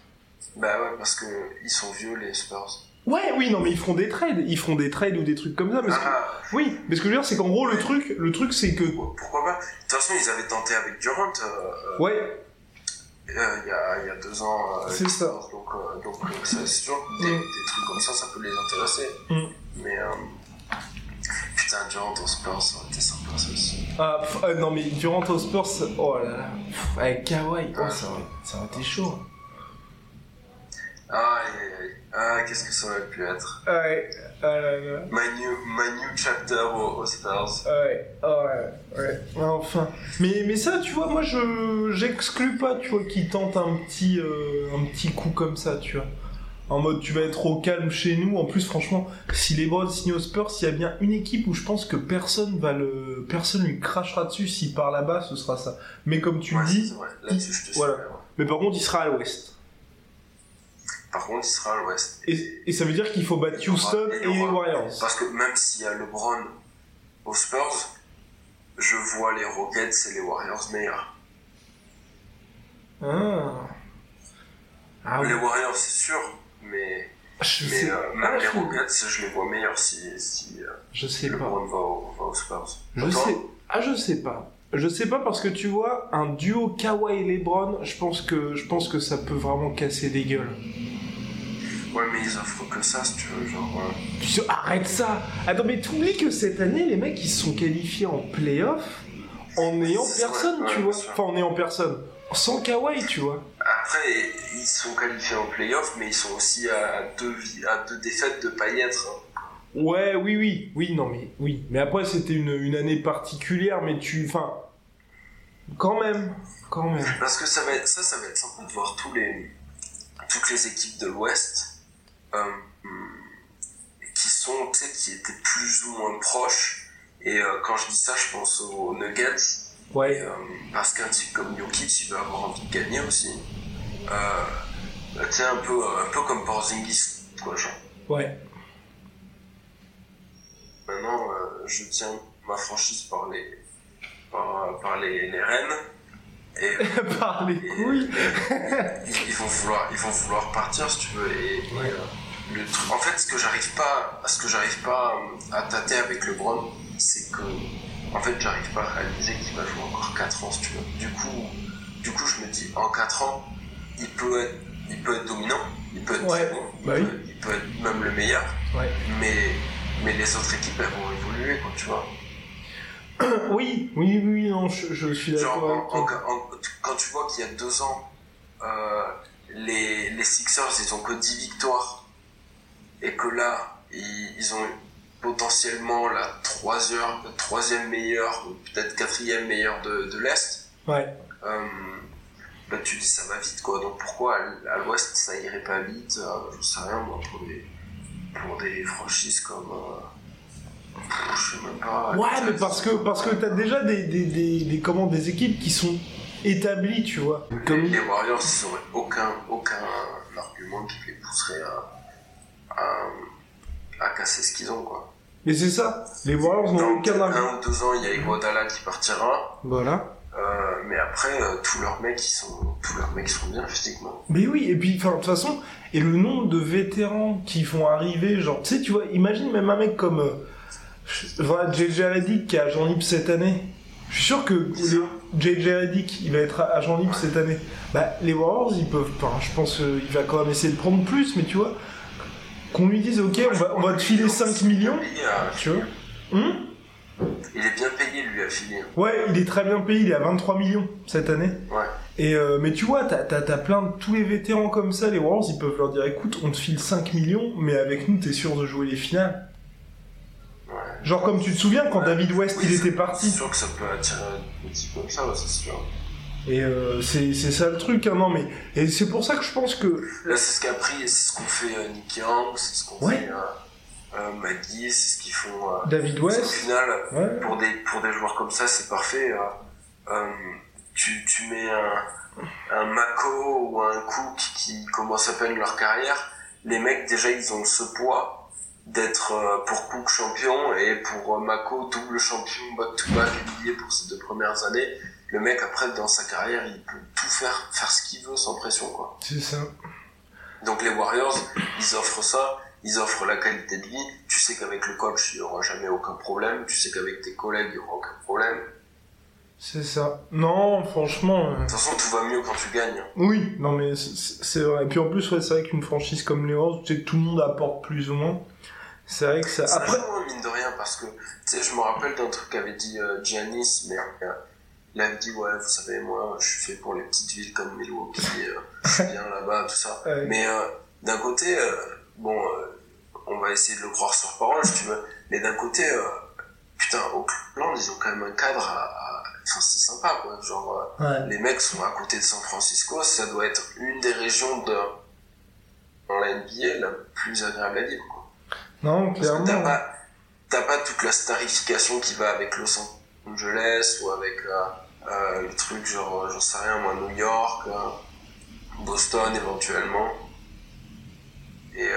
Bah ouais, parce que ils sont vieux, les Spurs. Ouais oui non mais ils feront des trades, ils feront des trades ou des trucs comme ça que... Ah, Oui, mais ce que je veux dire c'est qu'en gros le truc, le truc c'est que... pourquoi pas? De toute façon, ils avaient tenté avec Durant euh, euh, Ouais, euh, il y, a, il y a deux ans. euh, C'est ça. Donc, euh, donc euh, c'est que des, Mm. des trucs comme ça, ça peut les intéresser. Mm. Mais euh, Durant aux Spurs, ça aurait été sympa ça aussi. Ah, pff, euh, non mais Durant aux Spurs, oh là là, Pff, avec Kawhi, oh, ça, aurait, ça aurait été chaud. Ah, aïe, aïe, aïe. ah qu'est-ce que ça aurait pu être? Ouais, ah là là, My new, my new chapter aux, aux Spurs. ouais, oh ouais, ouais, enfin. Mais, mais ça, tu vois, moi je j'exclus pas, tu vois, qu'ils tentent un petit, euh, un petit coup comme ça, tu vois. En mode, tu vas être au calme chez nous. En plus, franchement, si les Browns signent aux Spurs, s'il y a bien une équipe où je pense que personne va le, personne lui crachera dessus s'il part là-bas, ce sera ça. Mais comme tu Ouais, le dis, te suis. Voilà. ouais. mais par contre, il sera à l'Ouest. Par contre, il sera à l'ouest. Et, et ça veut dire qu'il faut battre Houston et les Warriors. Parce que même s'il y a LeBron aux Spurs, je vois les Rockets et les Warriors meilleurs. Ah. Ah Les. Warriors, c'est sûr, mais, Je mais sais, euh, ah, même les je- je les vois meilleurs si, si je sais pas. LeBron va, au- va aux Spurs. Je sais. Ah, je sais pas. Je sais pas parce que tu vois, un duo Kawhi et LeBron, je pense que je pense que ça peut vraiment casser des gueules. Ouais, mais ils offrent que ça, si tu veux, genre... euh, Tu sais, arrête ça Attends, mais t'oublies que cette année, les mecs, ils se sont qualifiés en playoff en ayant C'est personne, tu ouais, vois. Enfin, en ayant personne. Sans Kawhi, tu vois. Après, ils sont qualifiés en playoff, mais ils sont aussi à deux, vi- à deux défaites de être. hein. Ouais, oui, oui, oui, non, mais oui. Mais après, c'était une, une année particulière, mais tu. Enfin. Quand même, quand même. Parce que ça va être, ça, ça va être sympa de voir tous les, toutes les équipes de l'Ouest euh, qui sont, tu sais, qui étaient plus ou moins proches. Et euh, quand je dis ça, je pense aux Nuggets. Ouais, euh, parce qu'un type comme Jokic, il veut avoir envie de gagner aussi. Euh, tu sais, un peu, un peu comme Porzingis, quoi, genre. ouais. Maintenant, euh, je tiens ma franchise par les, par, par les, les rênes. Et Par les couilles. ils, ils vont vouloir, ils vont vouloir partir si tu veux. Et, euh, le truc, en fait, ce que j'arrive pas, ce que j'arrive pas euh, à tâter avec LeBron, c'est que, en fait, j'arrive pas à réaliser qu'il va jouer encore 4 ans si tu veux. Du coup, du coup, je me dis, en 4 ans, il peut être, il peut être dominant, il peut être Ouais, très bon, il, bah peut, oui. il peut être même le meilleur, Ouais. mais, mais les autres équipes, elles vont évoluer, quoi, tu vois. Oui, oui, oui, non, je, je suis d'accord quand tu vois qu'il y a deux ans, euh, les, les Sixers, ils ont que 10 victoires, et que là, ils, ils ont potentiellement la troisième, troisième meilleure, ou peut-être quatrième meilleure de, de l'Est, Ouais. euh, bah, tu dis ça va vite, quoi. Donc pourquoi à, à l'Ouest, ça irait pas vite? Euh, Je sais rien, moi, pour des, pour des franchises comme... euh, je sais même pas... Ouais, mais parce que, parce que t'as déjà des, des, des, des, comment, des équipes qui sont établies, tu vois. Les, Comme... les Warriors, ils n'auraient aucun, aucun argument qui les pousserait à, à, à casser ce qu'ils ont, quoi. Mais c'est ça, les Warriors n'ont aucun un ou deux ans, il y a Iguodala qui partira, Voilà. euh, mais après, euh, tous leurs mecs, ils sont, tous leurs mecs sont bien physiquement. Mais oui, et puis, enfin, de toute façon, et le nombre de vétérans qui vont arriver, genre, tu sais, tu vois, imagine même un mec comme, euh, voilà, JJ Redick qui est agent libre cette année. Je suis sûr que JJ Redick, il va être agent libre cette année. Bah, les Warriors, ils peuvent pas. Je pense qu'il va quand même essayer de prendre plus, mais tu vois, qu'on lui dise, ok, on va, on va te filer 5 millions, tu vois. Hum il est bien payé, lui, à filer. Ouais, il est très bien payé, il est à 23 millions cette année. Ouais. Et euh, mais tu vois, t'as, t'as, t'as plein de tous les vétérans comme ça, les Warriors, ils peuvent leur dire écoute, on te file 5 millions, mais avec nous, t'es sûr de jouer les finales. Ouais. Genre comme tu te souviens quand Ouais. David West Oui, il était parti. C'est sûr que ça peut attirer un petit peu comme ça, c'est sûr. Et euh, c'est, ça le truc, hein, non mais. Et c'est pour ça que je pense que. Là, c'est ce qu'a pris, c'est ce qu'on fait euh, Nick Young, c'est ce qu'on Ouais. fait euh, euh, Maggie, c'est ce qu'ils font. euh, David Au West. final, Ouais. pour des, pour des joueurs comme ça, c'est parfait. euh, tu, tu mets un, un Mako ou un Cook qui commencent à peine leur carrière. Les mecs, déjà, ils ont ce poids d'être pour Cook champion et pour Mako double champion back-to-back NBA pour ces deux premières années. Le mec, après, dans sa carrière, il peut tout faire, faire ce qu'il veut sans pression, quoi. C'est ça. Donc les Warriors, ils offrent ça, ils offrent la qualité de vie. Tu sais qu'avec le coach, il n'y aura jamais aucun problème. Tu sais qu'avec tes collègues, il n'y aura aucun problème. C'est ça. Non, franchement. euh, De toute façon, tout va mieux quand tu gagnes. Oui, non mais c'est, vrai. Et puis en plus, ouais, c'est vrai qu'une franchise comme les Warriors, tu sais que tout le monde apporte plus ou moins. C'est vrai que ça. Ça Après. joue, hein, mine de rien, parce que, tu sais, je me rappelle d'un truc qu'avait dit euh, Giannis, mais euh, il avait dit, ouais, vous savez, moi, je suis fait pour les petites villes comme Milwaukee, euh, je suis bien là-bas, tout ça. Ouais. Mais euh, d'un côté, euh, bon, euh, on va essayer de le croire sur parole, si tu veux, mais d'un côté, putain, Oakland, ils ont quand même un cadre à... à- Enfin, c'est sympa, quoi. Genre, Ouais. les mecs sont à côté de San Francisco, ça doit être une des régions de dans la NBA la plus agréable à vivre, quoi. Non, Parce que t'as clairement. pas, t'as pas toute la starification qui va avec Los Angeles ou avec euh, le truc genre, euh, j'en sais rien, moi, New York, euh, Boston éventuellement. Et,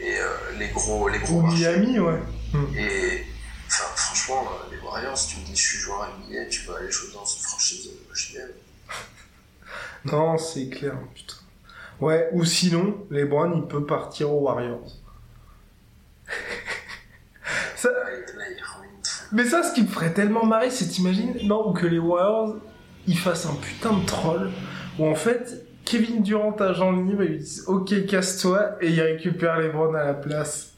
et les gros, les gros Ou marchés. Miami, ouais. Et enfin, franchement, les Warriors, si tu me dis je suis joueur NBA, tu vas aller jouer dans une franchise de HBL. Non, c'est clair, putain. Ouais, ou sinon, LeBron, il peut partir aux Warriors. ça, Là, il- là, il ruine tout. Mais ça, ce qui me ferait tellement marrer, c'est t'imagines, non, que les Warriors, ils fassent un putain de troll, où en fait, Kevin Durant, agent libre, ils lui disent, ok, casse-toi, et il récupère LeBron à la place.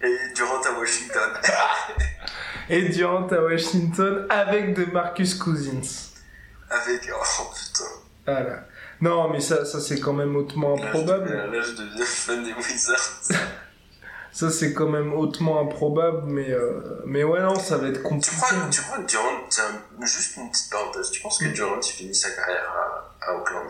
Et Durant à Washington. Et Durant à Washington, avec de Marcus Cousins. avec. Oh putain. Ah là. Non, mais ça, ça c'est quand même hautement improbable. Là, je deviens fan des Wizards. Ça, c'est quand même hautement improbable, mais, euh, mais ouais, non, ça va être Tu compliqué. crois, tu crois que Durant, tiens, juste une petite parenthèse, tu penses que Durant il finit sa carrière à, à Auckland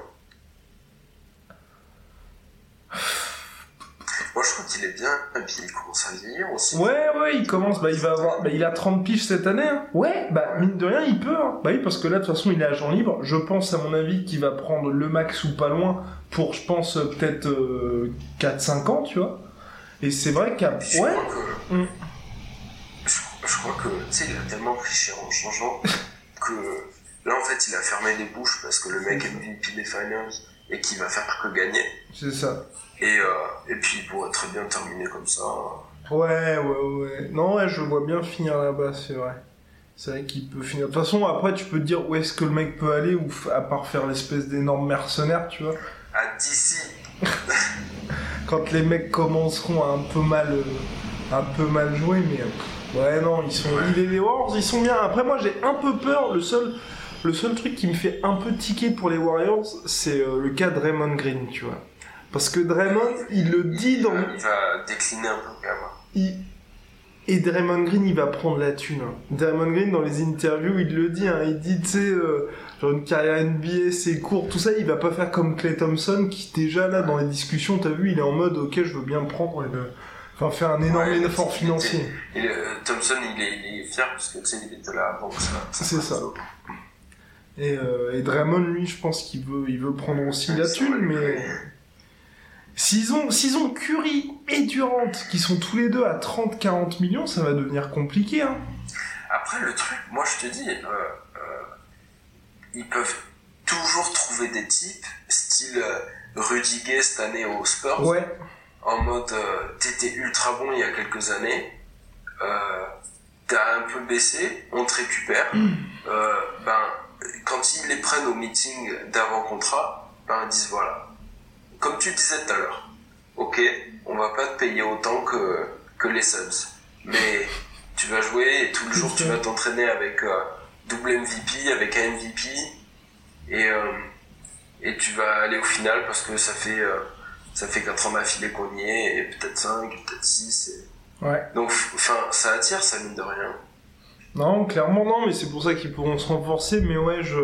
Moi je trouve qu'il est bien, et puis il commence à vieillir aussi. Ouais, ouais, il commence, bah, il va avoir, bah, il a 30 piges cette année, hein. Ouais, bah, mine de rien, il peut, hein. Bah oui, parce que là, de toute façon, il est agent libre. Je pense, à mon avis, qu'il va prendre le max ou pas loin pour, je pense, euh, peut-être, euh, 4-5 ans, tu vois. Et c'est vrai qu'à, Je ouais, crois que. Mm. Je, je crois que, tu sais, il a tellement triché en changeant que là en fait il a fermé les bouches parce que le mec est MVP des finals et qu'il va faire que gagner. c'est ça. Et, euh, et puis il pourrait très bien terminer comme ça. Ouais, ouais, ouais. Non, ouais, je vois bien finir là-bas, c'est vrai. C'est vrai qu'il peut finir. De toute façon, après, tu peux te dire où est-ce que le mec peut aller, ou à part faire l'espèce d'énorme mercenaire, tu vois. À DC, Quand les mecs commenceront à un peu mal, euh, un peu mal jouer, mais euh, ouais, non, ils sont, les Warriors, ils sont bien. Après, moi, j'ai un peu peur. Le seul, le seul truc qui me fait un peu tiquer pour les Warriors, c'est euh, le cas de Draymond Green, tu vois. Parce que Draymond, il le dit dans, il va décliner un peu quand même. il- Et Draymond Green, il va prendre la thune. hein. Draymond Green, dans les interviews, il le dit. hein, il dit, tu sais, euh, genre une carrière NBA, c'est court, tout ça. Il va pas faire comme Clay Thompson, qui déjà là, dans les discussions, t'as vu, il est en mode, ok, je veux bien prendre et. Enfin, faire un énorme Ouais, effort financier. et, euh, Thompson il est, il est fier parce que tu sais, il était là avant que ça. C'est ça. Et, euh, et Draymond, lui, je pense qu'il veut, il veut prendre aussi la Ça thune, mais... S'ils ont, s'ils ont Curry et Durant, qui sont tous les deux à 30-40 millions, ça va devenir compliqué, hein. Après, le truc, moi je te dis, euh, euh, ils peuvent toujours trouver des types, style euh, Rudy Gay cette année aux Spurs, Ouais. en mode euh, t'étais ultra bon il y a quelques années, t'as un peu baissé, on te récupère. Euh, ben, quand ils les prennent au meeting d'avant-contrat, ben ils disent voilà, comme tu disais tout à l'heure, ok, on va pas te payer autant que, que les Suns, mais tu vas jouer et tout le jour tu vas t'entraîner avec euh, double MVP, avec un MVP, et, euh, et tu vas aller au final parce que ça fait, euh, ça fait 4 ans d'affilée qu'on y est, et peut-être 5, peut-être 6. Et... Ouais. Donc, enfin, ça attire, ça mine de rien. Non, clairement non, mais c'est pour ça qu'ils pourront se renforcer. Mais ouais, je,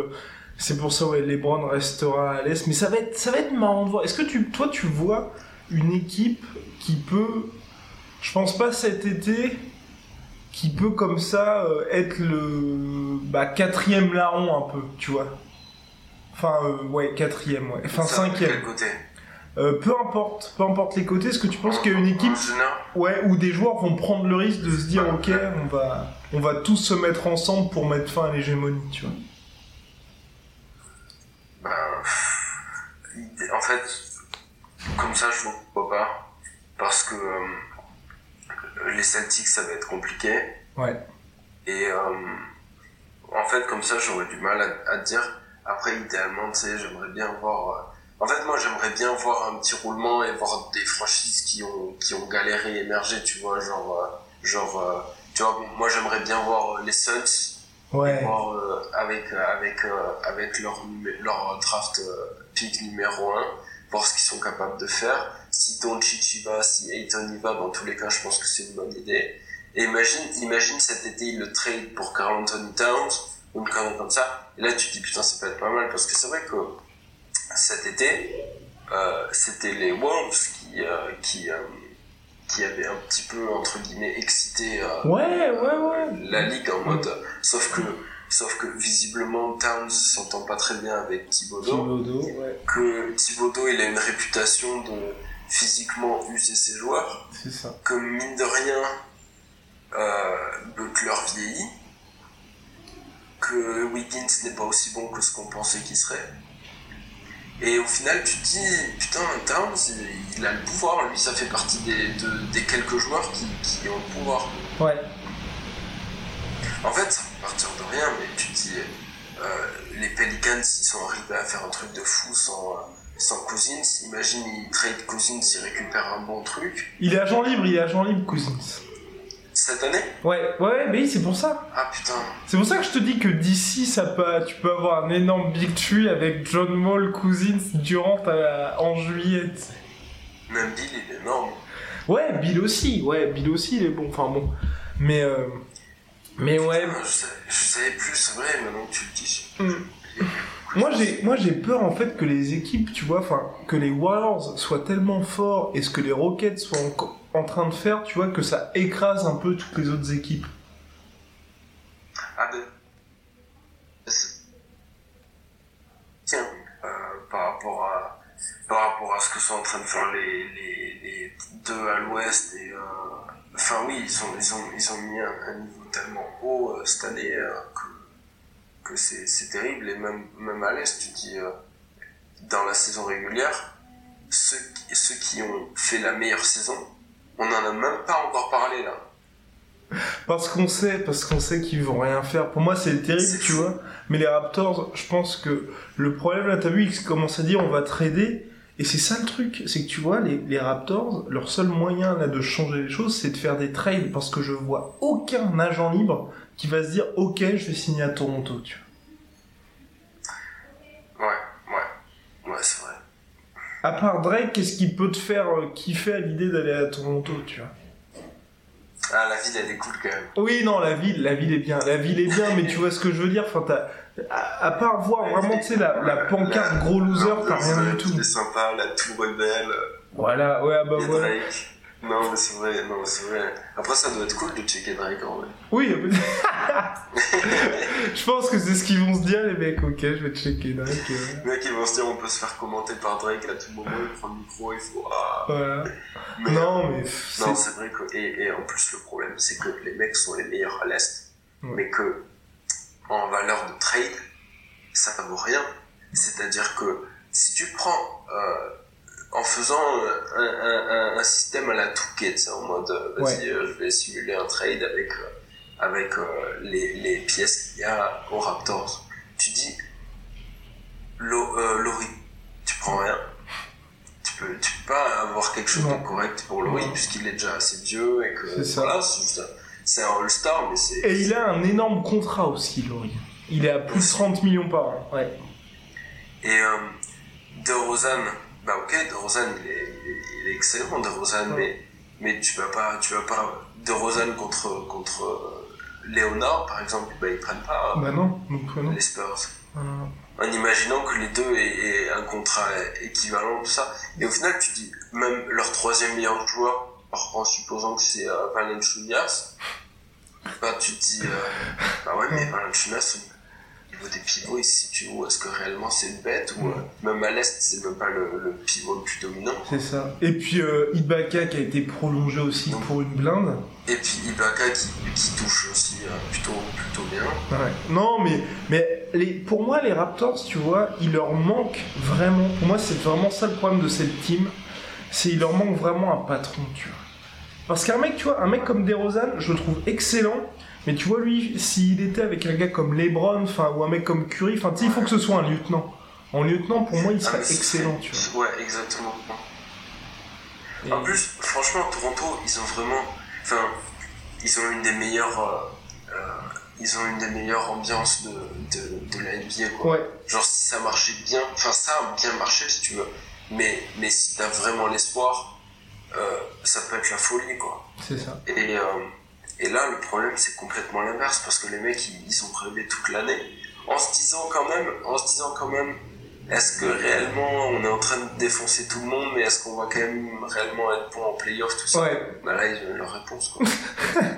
c'est pour ça ouais, LeBron restera à l'est. Mais ça va être, ça va être marrant de voir. Est-ce que tu, toi, tu vois une équipe qui peut, je pense pas cet été, qui peut comme ça euh, être le bah, quatrième larron un peu, tu vois? Enfin, euh, ouais, quatrième, ouais. Enfin, Ça, cinquième. quel côté Euh, peu importe, peu importe les côtés. Est-ce que tu penses qu'il y a une équipe Ouais, où des joueurs vont prendre le risque de se dire ok, on va, on va tous se mettre ensemble pour mettre fin à l'hégémonie, tu vois? ben, pff, en fait, comme ça, je vois pas. Parce que euh, les Celtics, ça va être compliqué. Ouais. Et euh, en fait, comme ça, j'aurais du mal à, dire. Après, idéalement, tu sais, j'aimerais bien voir. euh, En fait, moi, j'aimerais bien voir un petit roulement et voir des franchises qui ont qui ont galéré émerger, tu vois, genre genre. tu vois, moi, j'aimerais bien voir les Suns Ouais. voir avec avec avec leur leur draft pick numéro 1 voir ce qu'ils sont capables de faire. Si Doncic y va si Ayton y va dans tous les cas je pense que c'est une bonne idée. Et imagine imagine cet été il le trade pour Carl Anthony Towns ou une connerie comme ça et là tu te dis putain ça peut être pas mal parce que c'est vrai que cet été euh, c'était les Wolves qui euh, qui euh, qui avaient un petit peu entre guillemets excité Ouais, ouais, ouais. la ligue en mode sauf que sauf que visiblement Towns s'entend pas très bien avec Thibodeau ouais. que Thibodeau il a une réputation de physiquement user ses joueurs C'est ça. que mine de rien euh, Butler vieillit que Wiggins n'est pas aussi bon que ce qu'on pensait qu'il serait et au final tu te dis putain Towns il, il a le pouvoir lui ça fait partie des, de- des quelques joueurs qui, qui ont le pouvoir Ouais. En fait, partir de rien, mais tu te dis, euh, les Pelicans, ils sont arrivés à faire un truc de fou sans, euh, sans Cousins. Imagine, ils trade Cousins, ils récupèrent un bon truc. Il est agent libre, il est agent libre, Cousins. Cette année? Ouais, ouais, mais oui, c'est pour ça. Ah putain. C'est pour ça que je te dis que d'ici, ça peut, tu peux avoir un énorme big tree avec John Wall, Cousins, Durant à- en juillet. Même Bill, il est énorme. Ouais, Bill aussi, ouais, Bill aussi, il est bon. Enfin bon, mais euh, mais ouais, Je, savais, plus, c'est vrai, maintenant que tu le dis. Mm. Moi j'ai moi j'ai peur en fait que les équipes, tu vois, enfin que les Warriors soient tellement forts et ce que les Rockets soient en, en train de faire, tu vois, que ça écrase un peu toutes les autres équipes. Ah ben. Tiens, euh, par rapport à par rapport à ce que sont en train de faire les, les, les deux à l'ouest et euh, enfin oui ils ont ils ont ils ont mis un, un niveau tellement haut euh, cette année euh, que que c'est terrible et même même à l'est tu dis euh, dans la saison régulière ceux qui, ceux qui ont fait la meilleure saison on n'en a même pas encore parlé là Parce qu'on sait, parce qu'on sait qu'ils vont rien faire. Pour moi, c'est terrible, tu vois. Mais les Raptors, je pense que le problème, là, t'as vu, ils commencent à dire on va trader. Et c'est ça le truc, c'est que tu vois, les, les Raptors, leur seul moyen là de changer les choses, c'est de faire des trades. Parce que je vois aucun agent libre qui va se dire ok, je vais signer à Toronto, tu vois. ouais ouais ouais c'est vrai À part Drake, qu'est-ce qui peut te faire euh, kiffer à l'idée d'aller à Toronto, tu vois ah la ville elle est cool quand même Oui, non, la ville, la ville est bien, la ville est bien, mais tu vois ce que je veux dire. Enfin, à, à part voir vraiment, tu sais, la, la pancarte gros loser, t'as rien du tout. C'est sympa, la tour est belle, Voilà, ouais, ah bah voilà. Drake. Non, mais c'est vrai, non, c'est vrai. Après, ça doit être cool de checker Drake en vrai. Oui, je pense que c'est ce qu'ils vont se dire, les mecs. Ok, je vais checker Drake. euh, Les mecs, ils vont se dire, on peut se faire commenter par Drake à tout moment, il prend le micro, il faut. Ah. voilà. Mais, Non, mais Non, c'est- c'est vrai que. Et, et en plus, le problème, c'est que les mecs sont les meilleurs à l'Est, Ouais. mais que, en valeur de trade, ça vaut rien. C'est-à-dire que si tu prends. euh, en faisant euh, un, un, un, un système à la Touquet, en mode euh, vas-y, euh, je vais simuler un trade avec, avec euh, les, les pièces qu'il y a au Raptors. Tu dis, Lo- euh, Laurie, tu prends rien. Tu peux, tu peux pas avoir quelque chose de correct pour Laurie Non. puisqu'il est déjà assez vieux et que C'est ça. voilà, c'est juste un- c'est un All-Star, mais c'est. Et il a un énorme contrat aussi, Laurie. Il est à plus de 30 millions par an. Ouais. Et euh, DeRozan, bah ok, DeRozan il est, il est, il est excellent, DeRozan, Ouais. mais, mais tu vas pas, tu vas pas, DeRozan contre, contre euh, Léonard par exemple, bah ils prennent pas Bah non, donc euh, non. les Spurs. Non, non. En imaginant que les deux aient, aient un contrat équivalent, tout ça. Et au final, tu dis, même leur troisième meilleur joueur, en supposant que c'est euh, bah tu te dis, euh, bah ouais, mais Valanciunas, au niveau des pivots, il se situe où? Est-ce que réellement c'est une bête Ou euh, même à l'Est, c'est même pas le, le pivot le plus dominant? C'est ça. Et puis euh, Ibaka qui a été prolongé aussi pour une blinde. Et puis Ibaka qui, qui touche aussi euh, plutôt, plutôt bien. Ouais. Non, mais, mais les, pour moi, les Raptors, tu vois, il leur manque vraiment. Pour moi, c'est vraiment ça le problème de cette team. C'est il leur manque vraiment un patron, tu vois. Parce qu'un mec, tu vois, un mec comme DeRozan, je le trouve excellent. Mais tu vois, lui, s'il était avec un gars comme LeBron, enfin, ou un mec comme Curry, enfin, il faut que ce soit un lieutenant. En lieutenant, pour moi, il serait excellent, tu vois. Ouais, exactement. Et- En plus, franchement, Toronto, ils ont vraiment. Enfin, ils ont une des meilleures. euh, euh, ils ont une des meilleures ambiances de, de, de la NBA, quoi. Ouais, Genre, si ça marchait bien. Enfin, ça a bien marché, si tu veux. Mais, mais si t'as vraiment l'espoir, euh, ça peut être la folie, quoi. c'est ça. Et, euh, et là, le problème, c'est complètement l'inverse, parce que les mecs, ils, ils ont rêvé toute l'année, en se disant quand même, en se disant quand même, est-ce que réellement on est en train de défoncer tout le monde, mais est-ce qu'on va quand même réellement être bon en playoff, tout ça Ouais. Bah là, ils ont eu leur réponse, quoi.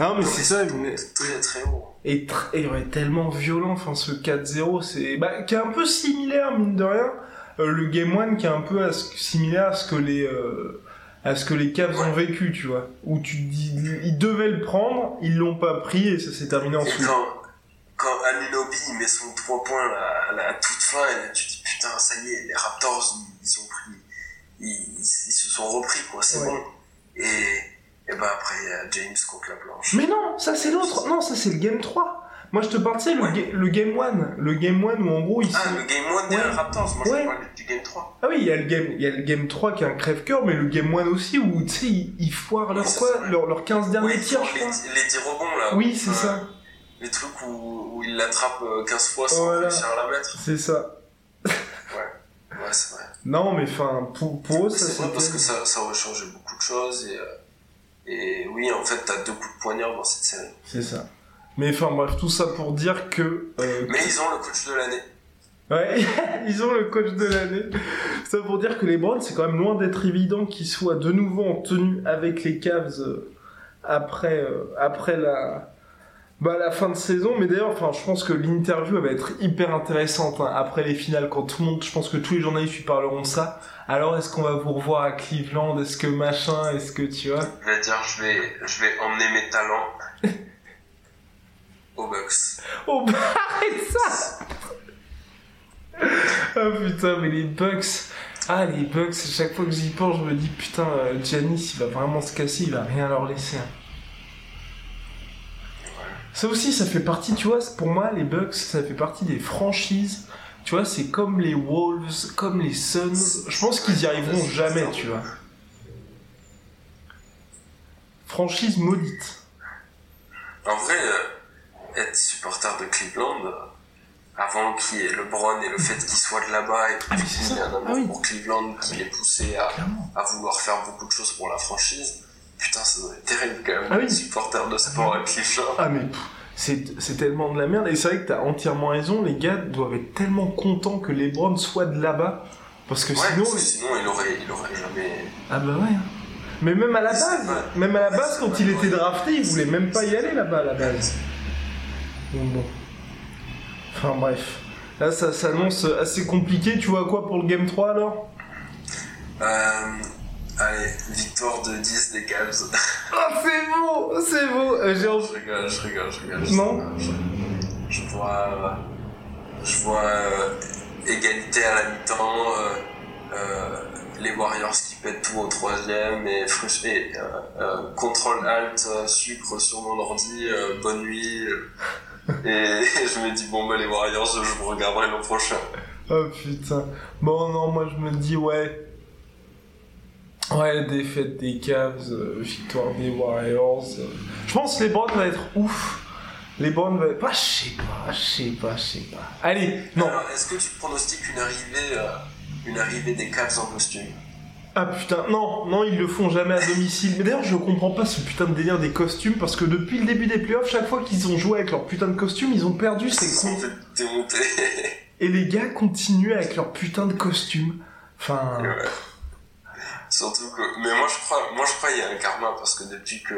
Non, mais c'est ça, mais- très très haut. et, tr- et ouais, tellement violent, enfin ce 4-0, c'est bah, qui est un peu similaire mine de rien. Euh, le Game 1 qui est un peu à ce- similaire à ce que les euh, à ce que les Cavs ont vécu, tu vois. Où tu dis ils devaient le prendre, ils l'ont pas pris et ça s'est terminé en sous. quand, quand Anunobi met son 3 points à la toute fin, et là, tu te dis putain, ça y est, les Raptors ils, ont pris, ils, ils- ils se sont repris quoi, c'est Ouais. bon. Et, et bah après il y a James contre la planche. Mais non, ça c'est l'autre. Non, ça c'est le Game 3. Moi, je te parle, tu sais, le, Ouais. le Game 1. Le Game 1 où en gros, ils Ah, le Game 1 des Ouais. Raptors, moi Ouais. je parle du Game 3. Ah oui, il y a le game, il y a le game 3 qui est un crève-cœur, mais le game 1 aussi où, tu sais, ils, ils foirent leur Oui, c'est quoi, leur, leurs 15 derniers tirs, les, je crois. les 10 rebonds là. Oui, c'est Euh, ça. Les trucs où, où il l'attrape euh, 15 fois sans Voilà. réussir à la mettre. C'est ça. Ouais, c'est vrai. Non, mais enfin, pour, pour eux, ça c'est vrai parce que ça, ça aurait changé beaucoup de choses et, euh, et oui, en fait, t'as deux coups de poignard dans cette série. C'est ça. Mais enfin, bref, tout ça pour dire que. euh, Mais ils ont le coach de l'année. Ouais, ils ont le coach de l'année. Ça pour dire que les Browns, c'est quand même loin d'être évident qu'ils soient de nouveau en tenue avec les Cavs euh, après, euh, après la, bah, la fin de saison. Mais d'ailleurs, enfin, je pense que l'interview va être hyper intéressante hein, après les finales, quand tout le monde, je pense que tous les journalistes lui parleront de ça. Alors, est-ce qu'on va vous revoir à Cleveland? Est-ce que machin? Est-ce que tu vois? Il va dire je vais, je vais emmener mes talents Bucks. Oh, bah, arrête ça Ah putain, mais les Bucks. Ah, les Bucks, chaque fois que j'y pense, je me dis putain, euh, Giannis, il va vraiment se casser, il va rien leur laisser. hein. Ça aussi, ça fait partie, tu vois, pour moi, les Bucks, ça fait partie des franchises. Tu vois, c'est comme les Wolves, comme les Suns. Je pense qu'ils y arriveront jamais, tu vois. Franchise maudite. En vrai, euh, être supporter de Cleveland, euh, avant qu'il y ait LeBron et le fait qu'il soit de là-bas et Ah, qu'il ait un amour Ah oui. pour Cleveland qui l'ait poussé à, à vouloir faire beaucoup de choses pour la franchise, putain, ça doit être terrible quand même, Ah oui. supporter de sport à Cleveland. Ah mais c'est tellement de la merde et c'est vrai que t'as entièrement raison les gars doivent être tellement contents que les Browns soient de là-bas parce que Ouais, sinon parce que sinon il aurait, il aurait jamais. ah bah ouais hein. mais même à la base même à la base quand il était drafté il voulait même pas y aller là-bas à la base donc bon enfin bref là ça s'annonce assez compliqué tu vois quoi pour le game 3 alors? Euh, allez, victoire de 10 des Cavs. ah c'est beau c'est beau Euh, je rigole, je rigole, je rigole. je Non? Je, je vois, je vois euh, égalité à la mi-temps, euh, euh, les Warriors qui pètent tout au troisième et euh, euh, contrôle alt, sucre sur mon ordi, euh, bonne nuit. Et, je me dis bon bah les Warriors, je vous regarderai l'an prochain. Oh putain. Bon, non, moi je me dis, ouais. Ouais, défaite des Cavs, euh, victoire des Warriors. euh. Je pense que les Browns vont être ouf. Les Browns vont être. Bah, je sais pas, je sais pas, je sais pas. Allez, non. Alors, est-ce que tu pronostiques une arrivée, euh, une arrivée des Cavs en costume Ah putain, non, non, ils le font jamais à domicile. Mais d'ailleurs, je comprends pas ce putain de délire des costumes parce que depuis le début des playoffs, chaque fois qu'ils ont joué avec leur putain de costume, ils ont perdu, c'est con. Et les gars continuent avec leur putain de costume. Enfin. Ouais. Surtout que, mais moi je crois, moi je crois qu'il y a un karma parce que depuis que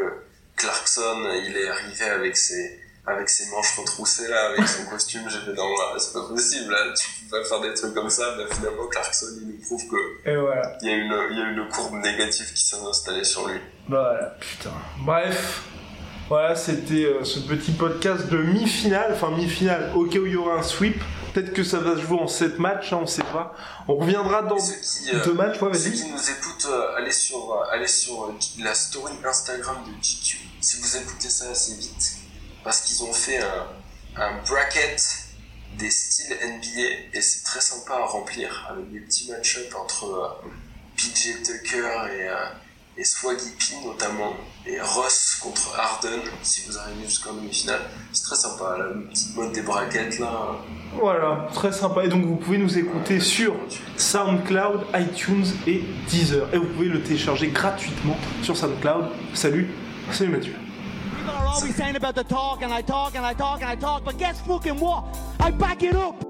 Clarkson il est arrivé avec ses, avec ses manches retroussées là, avec son costume, j'ai fait dans là, c'est pas possible là, tu peux pas faire des trucs comme ça, mais finalement Clarkson il nous prouve que Et voilà. il y a une, il y a une courbe négative qui s'est installée sur lui. Voilà, putain. Bref, voilà, c'était euh, ce petit podcast de mi-finale, enfin mi-finale, au cas où il y aura un sweep. Peut-être que ça va se jouer en 7 matchs, hein, on sait pas. On reviendra dans Et ceux qui, euh, deux matchs, ouais, Ceux vas-y. qui nous écoutent, euh, allez sur, euh, allez sur euh, la story Instagram de GQ. Si vous écoutez ça assez vite, parce qu'ils ont fait un, un bracket des styles NBA et c'est très sympa à remplir avec des petits match-up entre euh, PJ Tucker et, euh, et Swaggy P notamment et Ross contre Harden si vous arrivez jusqu'en demi-finale. C'est très sympa, la petite mode des brackets là. Voilà, très sympa. Et donc vous pouvez nous écouter sur SoundCloud, iTunes et Deezer. Et vous pouvez le télécharger gratuitement sur SoundCloud. Salut, salut Mathieu. Always saying about the talk, and I talk, and I talk, and I talk, but guess fucking what? I back it up.